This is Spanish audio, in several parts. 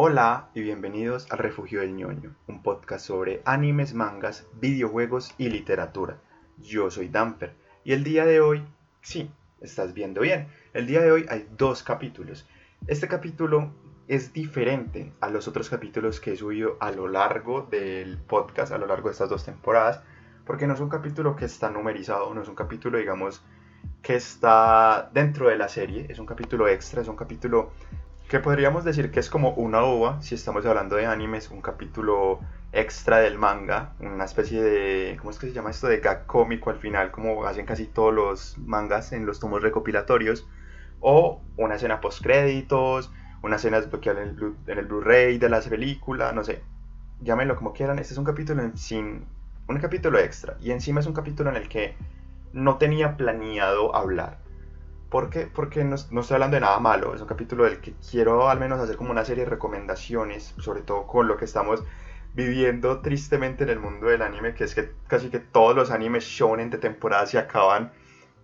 Hola y bienvenidos al Refugio del ñoño, un podcast sobre animes, mangas, videojuegos y literatura. Yo soy Damper y el día de hoy, sí, estás viendo bien, el día de hoy hay dos capítulos. Este capítulo es diferente a los otros capítulos que he subido a lo largo del podcast, a lo largo de estas dos temporadas, porque no es un capítulo que está numerizado, no es un capítulo, digamos, que está dentro de la serie, es un capítulo extra, es un capítulo que podríamos decir que es como una ova, si estamos hablando de animes, un capítulo extra del manga, una especie de, ¿cómo es que se llama esto? De gag cómico al final, como hacen casi todos los mangas en los tomos recopilatorios, o una escena post créditos, una escena desbloqueada en el, Blu-ray de la película, no sé, llámenlo como quieran, este es un capítulo sin, un capítulo extra, y encima es un capítulo en el que no tenía planeado hablar ¿Por qué? Porque no, no, estoy hablando de nada malo, es un capítulo del que quiero al menos hacer como una serie de recomendaciones, sobre todo con lo que estamos viviendo tristemente en el mundo del anime, que es que casi que todos los animes shonen de temporada se acaban,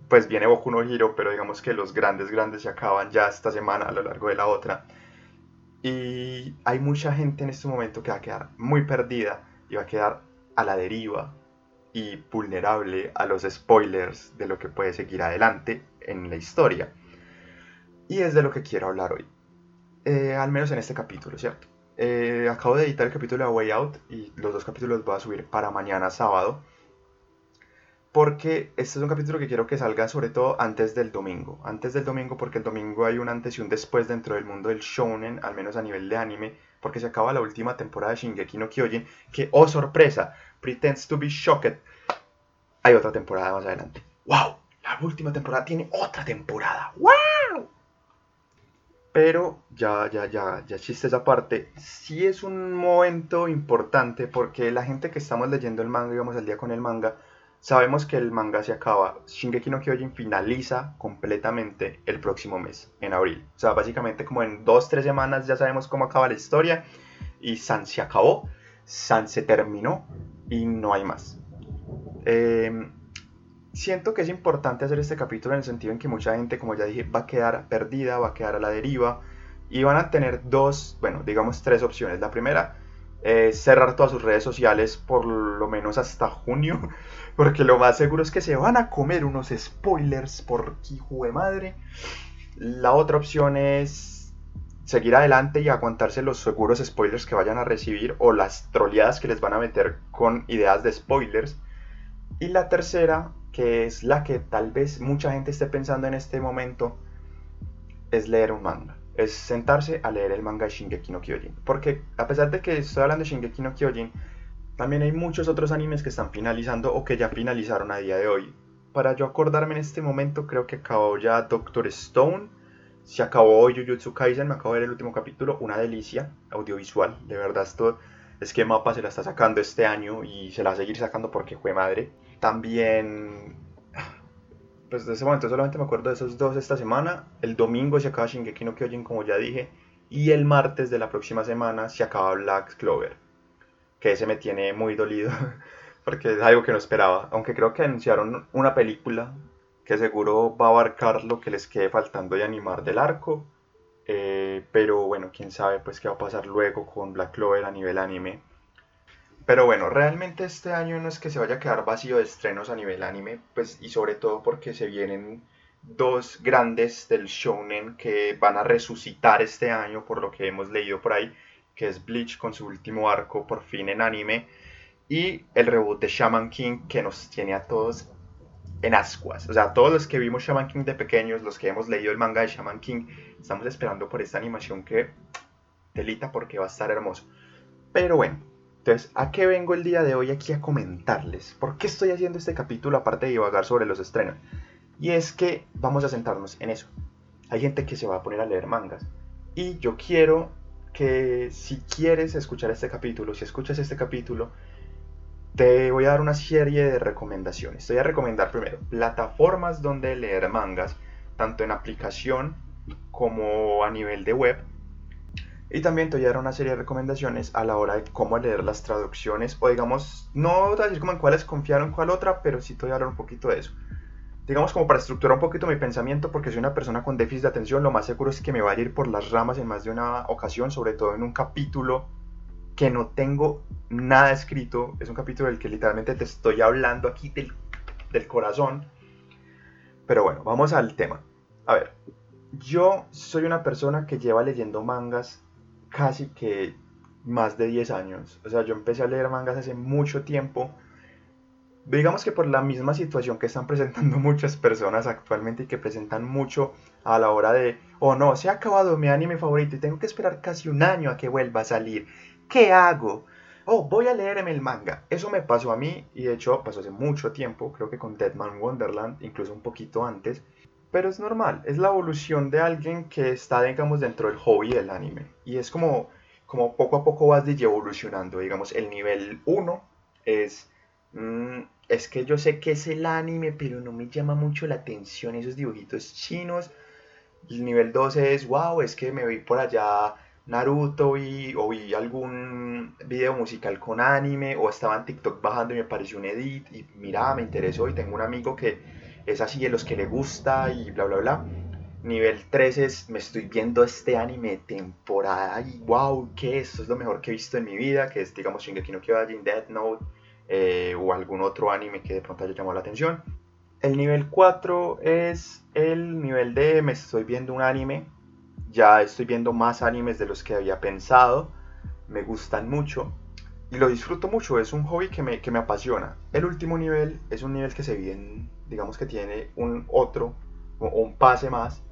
pues viene Boku no Hero, pero digamos que los grandes, grandes se acaban ya esta semana a lo largo de la otra. Y hay mucha gente en este momento que va a quedar muy perdida y va a quedar a la deriva y vulnerable a los spoilers de lo que puede seguir adelante en la historia. Y es de lo que quiero hablar hoy. Eh, al menos en este capítulo, ¿cierto? Eh, acabo de editar el capítulo de Way Out y los dos capítulos los voy a subir para mañana sábado. Porque este es un capítulo que quiero que salga sobre todo antes del domingo. Antes del domingo porque el domingo hay un antes y un después dentro del mundo del shounen, al menos a nivel de anime, porque se acaba la última temporada de Shingeki no Kyojin, que, oh sorpresa, pretends to be shocked. Hay otra temporada más adelante. ¡Wow! La última temporada tiene otra temporada. ¡Wow! Pero ya, ya, ya, ya chistes aparte. Sí es un momento importante porque la gente que estamos leyendo el manga y vamos al día con el manga, sabemos que el manga se acaba. Shingeki no Kyojin finaliza completamente el próximo mes, en abril. O sea, básicamente como en dos, tres semanas ya sabemos cómo acaba la historia. Y San se acabó, San se terminó y no hay más. Eh, siento que es importante hacer este capítulo en el sentido en que mucha gente, como ya dije, va a quedar perdida, va a quedar a la deriva y van a tener dos, bueno, digamos tres opciones. La primera es cerrar todas sus redes sociales por lo menos hasta junio, porque lo más seguro es que se van a comer unos spoilers por hijo de madre. La otra opción es seguir adelante y aguantarse los seguros spoilers que vayan a recibir o las troleadas que les van a meter con ideas de spoilers. Y la tercera que es la que tal vez mucha gente esté pensando en este momento, es leer un manga. Es sentarse a leer el manga de Shingeki no Kyojin. Porque a pesar de que estoy hablando de Shingeki no Kyojin, también hay muchos otros animes que están finalizando o que ya finalizaron a día de hoy. Para yo acordarme en este momento, creo que acabó ya Doctor Stone. Se acabó Jujutsu Kaisen, me acabo de ver el último capítulo, una delicia audiovisual. De verdad, esto es que Mapa se la está sacando este año y se la va a seguir sacando porque fue madre. También, pues de ese momento solamente me acuerdo de esos dos esta semana. El domingo se acaba Shingeki no Kyojin, como ya dije. Y el martes de la próxima semana se acaba Black Clover. Que ese me tiene muy dolido. Porque es algo que no esperaba. Aunque creo que anunciaron una película que seguro va a abarcar lo que les quede faltando de animar del arco. Eh, pero bueno, quién sabe pues qué va a pasar luego con Black Clover a nivel anime. Pero bueno, realmente este año no es que se vaya a quedar vacío de estrenos a nivel anime, pues y sobre todo porque se vienen dos grandes del shonen que van a resucitar este año por lo que hemos leído por ahí, que es Bleach con su último arco por fin en anime y el reboot de Shaman King que nos tiene a todos en ascuas. O sea, todos los que vimos Shaman King de pequeños, los que hemos leído el manga de Shaman King, estamos esperando por esta animación que telita porque va a estar hermoso. Pero bueno, entonces, ¿a qué vengo el día de hoy aquí a comentarles? ¿Por qué estoy haciendo este capítulo aparte de divagar sobre los estrenos? Y es que vamos a sentarnos en eso. Hay gente que se va a poner a leer mangas. Y yo quiero que si quieres escuchar este capítulo, si escuchas este capítulo, te voy a dar una serie de recomendaciones. Te voy a recomendar primero plataformas donde leer mangas, tanto en aplicación como a nivel de web y también te voy a dar una serie de recomendaciones a la hora de cómo leer las traducciones, o digamos, no decir como en cuáles confiar en cuál otra, pero sí te voy a hablar un poquito de eso. digamos como para estructurar un poquito mi pensamiento, porque soy una persona con déficit de atención, lo más seguro es que me vaya a ir por las ramas en más de una ocasión, sobre todo en un capítulo que no tengo nada escrito, es un capítulo del que literalmente te estoy hablando aquí del, del corazón. Pero bueno, vamos al tema. A ver, yo soy una persona que lleva leyendo mangas casi que más de 10 años. O sea, yo empecé a leer mangas hace mucho tiempo digamos que por la misma situación que están presentando muchas personas actualmente y que presentan mucho a la hora de, oh no, se ha acabado mi anime favorito y tengo que esperar casi un año a que vuelva a salir. ¿Qué hago? Oh, voy a leerme el manga. Eso me pasó a mí y de hecho pasó hace mucho tiempo, creo que con Deadman Wonderland, incluso un poquito antes. Pero es normal, es la evolución de alguien que está, digamos, dentro del hobby del anime. Y es como, como poco a poco vas evolucionando. Digamos, el nivel 1 es mm, es que yo sé que es el anime, pero no me llama mucho la atención esos dibujitos chinos. El nivel 12 es, wow, es que me vi por allá Naruto y, o vi algún video musical con anime o estaba en TikTok bajando y me pareció un edit y mira, me interesó y tengo un amigo que es así de los que le gusta y bla bla bla. Nivel 13 es, me estoy viendo este anime de temporada y wow, que esto es lo mejor que he visto en mi vida, que es digamos Shingeki no Kyojin, Death Note, eh, o algún otro anime que de pronto haya llamado la atención. El nivel 4 es el nivel de me estoy viendo un anime, ya estoy viendo más animes de los que había pensado, me gustan mucho y lo disfruto mucho, es un hobby que me, que me apasiona. El último nivel es un nivel que se viene, digamos que tiene un otro un pase más,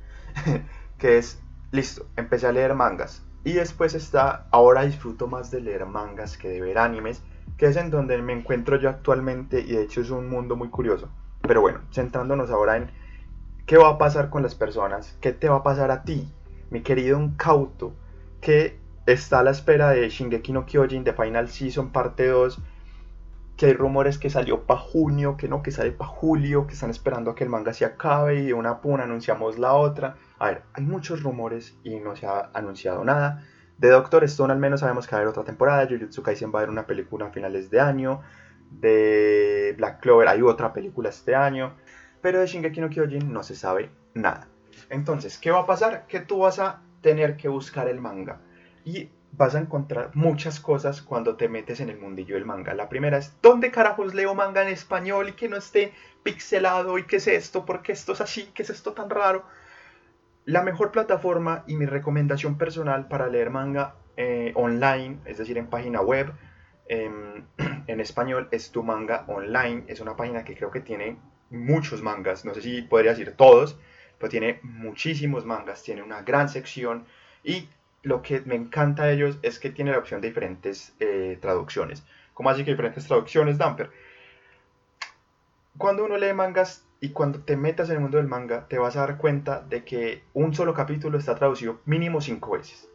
que es, listo, empecé a leer mangas. Y después está, ahora disfruto más de leer mangas que de ver animes que es en donde me encuentro yo actualmente y de hecho es un mundo muy curioso. Pero bueno, centrándonos ahora en qué va a pasar con las personas, qué te va a pasar a ti, mi querido incauto, que está a la espera de Shingeki no Kyojin de Final Season parte 2, que hay rumores que salió para junio, que no, que sale para julio, que están esperando a que el manga se acabe y de una puna anunciamos la otra. A ver, hay muchos rumores y no se ha anunciado nada. De Doctor Stone al menos sabemos que va a haber otra temporada, Jujutsu Kaisen va a haber una película a finales de año, de Black Clover hay otra película este año, pero de Shingeki no Kyojin no se sabe nada. Entonces, ¿qué va a pasar? Que tú vas a tener que buscar el manga y vas a encontrar muchas cosas cuando te metes en el mundillo del manga. La primera es, ¿dónde carajos leo manga en español y que no esté pixelado? ¿Y qué es esto? ¿Por qué esto es así? ¿Qué es esto tan raro? La mejor plataforma y mi recomendación personal para leer manga eh, online, es decir, en página web, em, en español, es Tu Manga Online. Es una página que creo que tiene muchos mangas, no sé si podría decir todos, pero tiene muchísimos mangas, tiene una gran sección y lo que me encanta de ellos es que tiene la opción de diferentes eh, traducciones. ¿Cómo así que diferentes traducciones, Damper? Cuando uno lee mangas y cuando te metas en el mundo del manga, te vas a dar cuenta de que un solo capítulo está traducido mínimo cinco veces.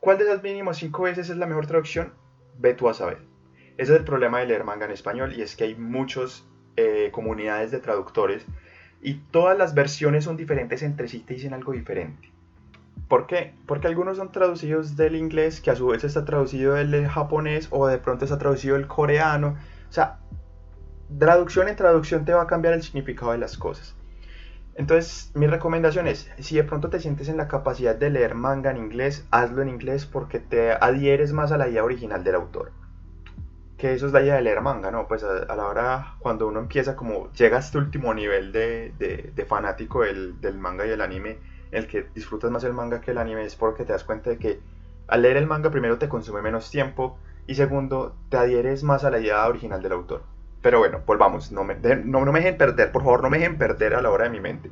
¿Cuál de esas mínimo cinco veces es la mejor traducción? Ve tú a saber. Ese es el problema de leer manga en español y es que hay muchas eh, comunidades de traductores y todas las versiones son diferentes entre sí, te dicen algo diferente. ¿Por qué? Porque algunos son traducidos del inglés, que a su vez está traducido del japonés o de pronto está traducido del coreano. O sea, traducción en traducción te va a cambiar el significado de las cosas. Entonces, mi recomendación es, si de pronto te sientes en la capacidad de leer manga en inglés, hazlo en inglés porque te adhieres más a la idea original del autor. Que eso es la idea de leer manga, ¿no? Pues a, la hora cuando uno empieza como llega a este último nivel de, de, fanático del, del, manga y el anime, el que disfrutas más el manga que el anime es porque te das cuenta de que al leer el manga primero te consume menos tiempo y segundo te adhieres más a la idea original del autor. Pero bueno, volvamos, no me, no, me dejen perder, por favor, no me dejen perder a la hora de mi mente.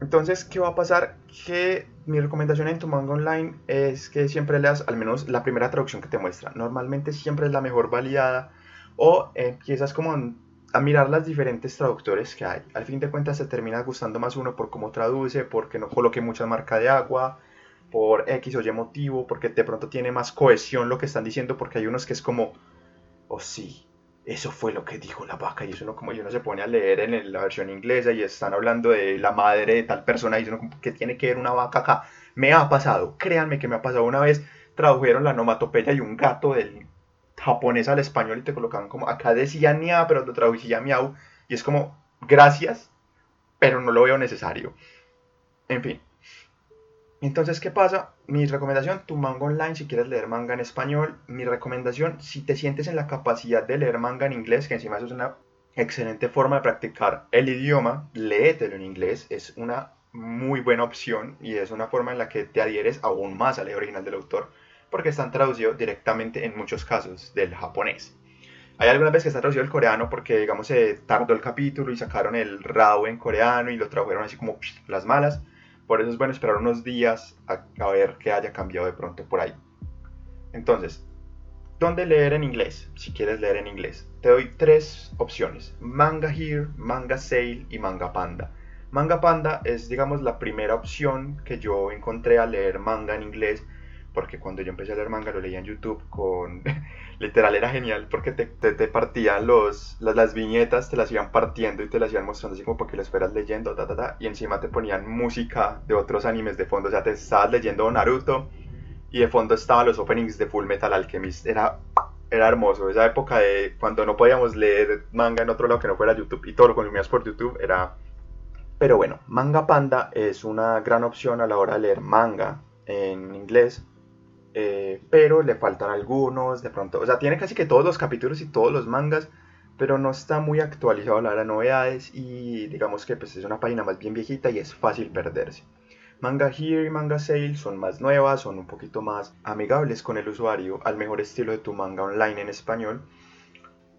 Entonces, ¿qué va a pasar? Que mi recomendación en tu manga online es que siempre leas al menos la primera traducción que te muestra. Normalmente siempre es la mejor validada o empiezas como a mirar las diferentes traductores que hay. Al fin de cuentas te termina gustando más uno por cómo traduce, porque no coloque mucha marca de agua, por X o Y motivo, porque de pronto tiene más cohesión lo que están diciendo, porque hay unos que es como, oh sí, eso fue lo que dijo la vaca y eso no como yo no se pone a leer en la versión inglesa y están hablando de la madre de tal persona y eso no que tiene que ver una vaca acá. Me ha pasado, créanme que me ha pasado una vez, tradujeron la nomatopeya y un gato del japonés al español y te colocaban como, acá decía ña, pero lo traducía miau y es como, gracias, pero no lo veo necesario. En fin. Entonces, ¿qué pasa? Mi recomendación, tu manga online, si quieres leer manga en español. Mi recomendación, si te sientes en la capacidad de leer manga en inglés, que encima eso es una excelente forma de practicar el idioma, léetelo en inglés. Es una muy buena opción y es una forma en la que te adhieres aún más a la original del autor, porque están traducidos directamente en muchos casos del japonés. Hay algunas veces que está traducido el coreano porque, digamos, se tardó el capítulo y sacaron el RAW en coreano y lo tradujeron así como las malas por eso es bueno esperar unos días a, ver que haya cambiado de pronto por ahí. Entonces, ¿dónde leer en inglés? Si quieres leer en inglés. Te doy tres opciones. Manga Here, Manga Sale y Manga Panda. Manga Panda es, digamos, la primera opción que yo encontré a leer manga en inglés porque cuando yo empecé a leer manga lo leía en YouTube con... Literal era genial porque te, te, partían los, las, viñetas, te las iban partiendo y te las iban mostrando así como para que las fueras leyendo, ta, ta, ta, y encima te ponían música de otros animes de fondo, o sea, te estabas leyendo Naruto y de fondo estaban los openings de Full Metal Alchemist, era, era hermoso, esa época de cuando no podíamos leer manga en otro lado que no fuera YouTube y todo lo consumías por YouTube era... Pero bueno, Manga Panda es una gran opción a la hora de leer manga en inglés eh, pero le faltan algunos, de pronto, o sea, tiene casi que todos los capítulos y todos los mangas, pero no está muy actualizado la de novedades y digamos que pues, es una página más bien viejita y es fácil perderse. Manga Here y Manga Sale son más nuevas, son un poquito más amigables con el usuario, al mejor estilo de tu manga online en español.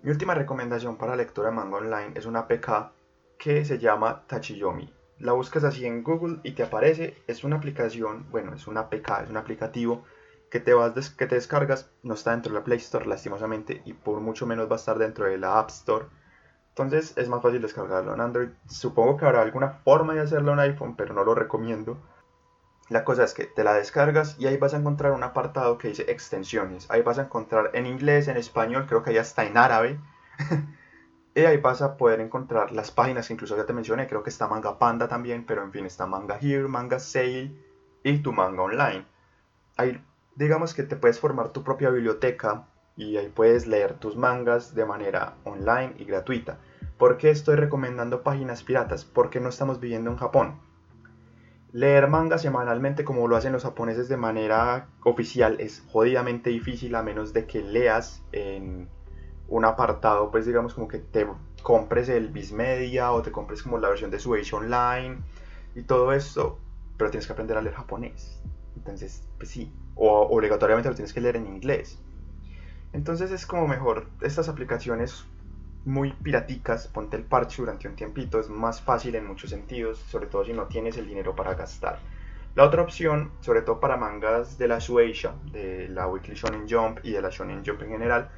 Mi última recomendación para lectura de manga online es una PK que se llama Tachiyomi. La buscas así en Google y te aparece, es una aplicación, bueno, es una PK, es un aplicativo que te, vas que te descargas no está dentro de la Play Store lastimosamente y por mucho menos va a estar dentro de la App Store. Entonces es más fácil descargarlo en Android. Supongo que habrá alguna forma de hacerlo en iPhone, pero no lo recomiendo. La cosa es que te la descargas y ahí vas a encontrar un apartado que dice extensiones. Ahí vas a encontrar en inglés, en español, creo que ya está en árabe. y ahí vas a poder encontrar las páginas que incluso ya te mencioné. Creo que está Manga Panda también, pero en fin, está Manga Here, Manga Sale y tu manga online. Ahí digamos que te puedes formar tu propia biblioteca y ahí puedes leer tus mangas de manera online y gratuita. ¿Por qué estoy recomendando páginas piratas? Porque no estamos viviendo en Japón. Leer manga semanalmente como lo hacen los japoneses de manera oficial es jodidamente difícil a menos de que leas en un apartado, pues digamos como que te compres el Bismedia o te compres como la versión de Suecia Online y todo esto, pero tienes que aprender a leer japonés. Entonces, pues sí, o obligatoriamente lo tienes que leer en inglés. Entonces es como mejor estas aplicaciones muy piraticas, ponte el parche durante un tiempito, es más fácil en muchos sentidos, sobre todo si no tienes el dinero para gastar. La otra opción, sobre todo para mangas de la Shueisha, de la Weekly Shonen Jump y de la Shonen Jump en general,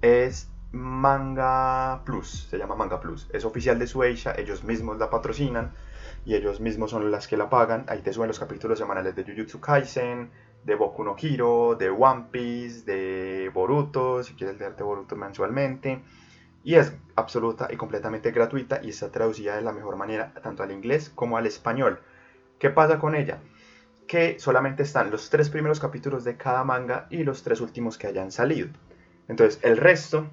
es Manga Plus, se llama Manga Plus. Es oficial de Shueisha, ellos mismos la patrocinan y ellos mismos son las que la pagan. Ahí te suben los capítulos semanales de Jujutsu Kaisen, de Boku no Hero, de One Piece, de Boruto, si quieres leerte Boruto mensualmente. Y es absoluta y completamente gratuita y está traducida de la mejor manera tanto al inglés como al español. ¿Qué pasa con ella? Que solamente están los tres primeros capítulos de cada manga y los tres últimos que hayan salido. Entonces el resto,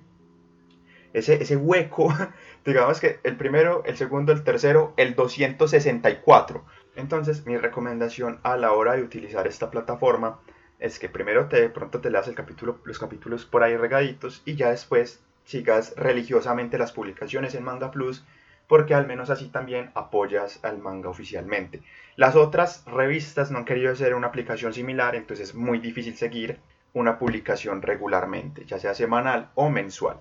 ese, ese hueco, digamos que el primero, el segundo, el tercero, el 264 entonces, mi recomendación a la hora de utilizar esta plataforma es que primero te, de pronto te leas el capítulo, los capítulos por ahí regaditos y ya después sigas religiosamente las publicaciones en Manga Plus porque al menos así también apoyas al manga oficialmente. Las otras revistas no han querido hacer una aplicación similar, entonces es muy difícil seguir una publicación regularmente, ya sea semanal o mensual.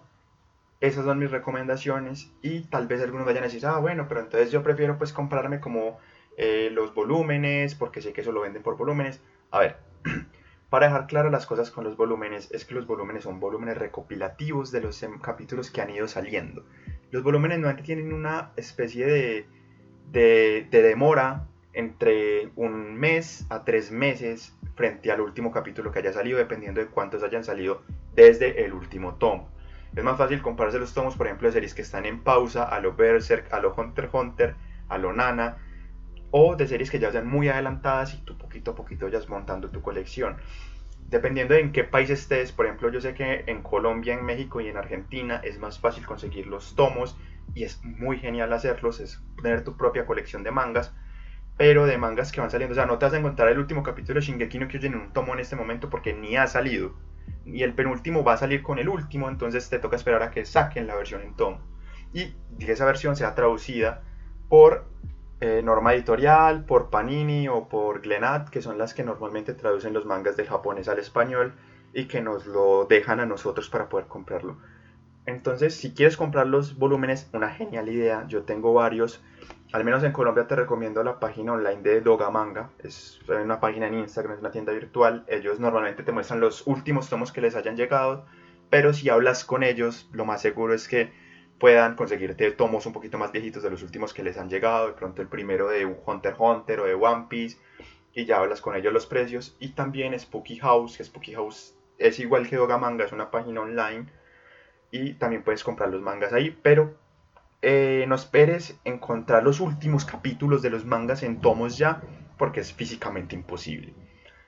Esas son mis recomendaciones y tal vez algunos vayan a decir, ah, bueno, pero entonces yo prefiero pues comprarme como eh, los volúmenes, porque sé que eso lo venden por volúmenes. A ver, para dejar claras las cosas con los volúmenes, es que los volúmenes son volúmenes recopilativos de los em, capítulos que han ido saliendo. Los volúmenes no tienen una especie de, de, de demora entre un mes a tres meses frente al último capítulo que haya salido, dependiendo de cuántos hayan salido desde el último tomo. Es más fácil compararse los tomos, por ejemplo, de series que están en pausa, a lo Berserk, a lo Hunter Hunter, a lo Nana, o de series que ya sean muy adelantadas y tú poquito a poquito vayas montando tu colección. Dependiendo de en qué país estés, por ejemplo, yo sé que en Colombia, en México y en Argentina es más fácil conseguir los tomos y es muy genial hacerlos, es tener tu propia colección de mangas, pero de mangas que van saliendo. O sea, no te vas a encontrar el último capítulo de Shingeki no Kyojin en un tomo en este momento porque ni ha salido. Y el penúltimo va a salir con el último, entonces te toca esperar a que saquen la versión en tomo. Y esa versión sea traducida por eh, Norma Editorial, por Panini o por Glenat, que son las que normalmente traducen los mangas del japonés al español y que nos lo dejan a nosotros para poder comprarlo. Entonces, si quieres comprar los volúmenes, una genial idea. Yo tengo varios. Al menos en Colombia te recomiendo la página online de Doga Manga. Es una página en Instagram, es una tienda virtual. Ellos normalmente te muestran los últimos tomos que les hayan llegado. Pero si hablas con ellos, lo más seguro es que puedan conseguirte tomos un poquito más viejitos de los últimos que les han llegado. De pronto el primero de Hunter Hunter o de One Piece. Y ya hablas con ellos los precios. Y también Spooky House, que Spooky House es igual que Doga Manga, es una página online y también puedes comprar los mangas ahí, pero eh, no esperes encontrar los últimos capítulos de los mangas en tomos ya, porque es físicamente imposible.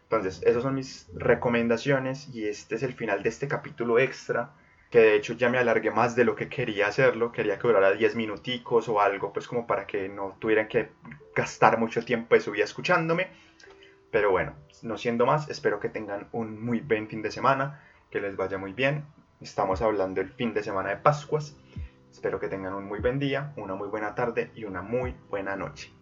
Entonces, esas son mis recomendaciones y este es el final de este capítulo extra, que de hecho ya me alargué más de lo que quería hacerlo, quería que durara 10 minuticos o algo, pues como para que no tuvieran que gastar mucho tiempo de su vida escuchándome. Pero bueno, no siendo más, espero que tengan un muy buen fin de semana, que les vaya muy bien. Estamos hablando el fin de semana de Pascuas. Espero que tengan un muy buen día, una muy buena tarde y una muy buena noche.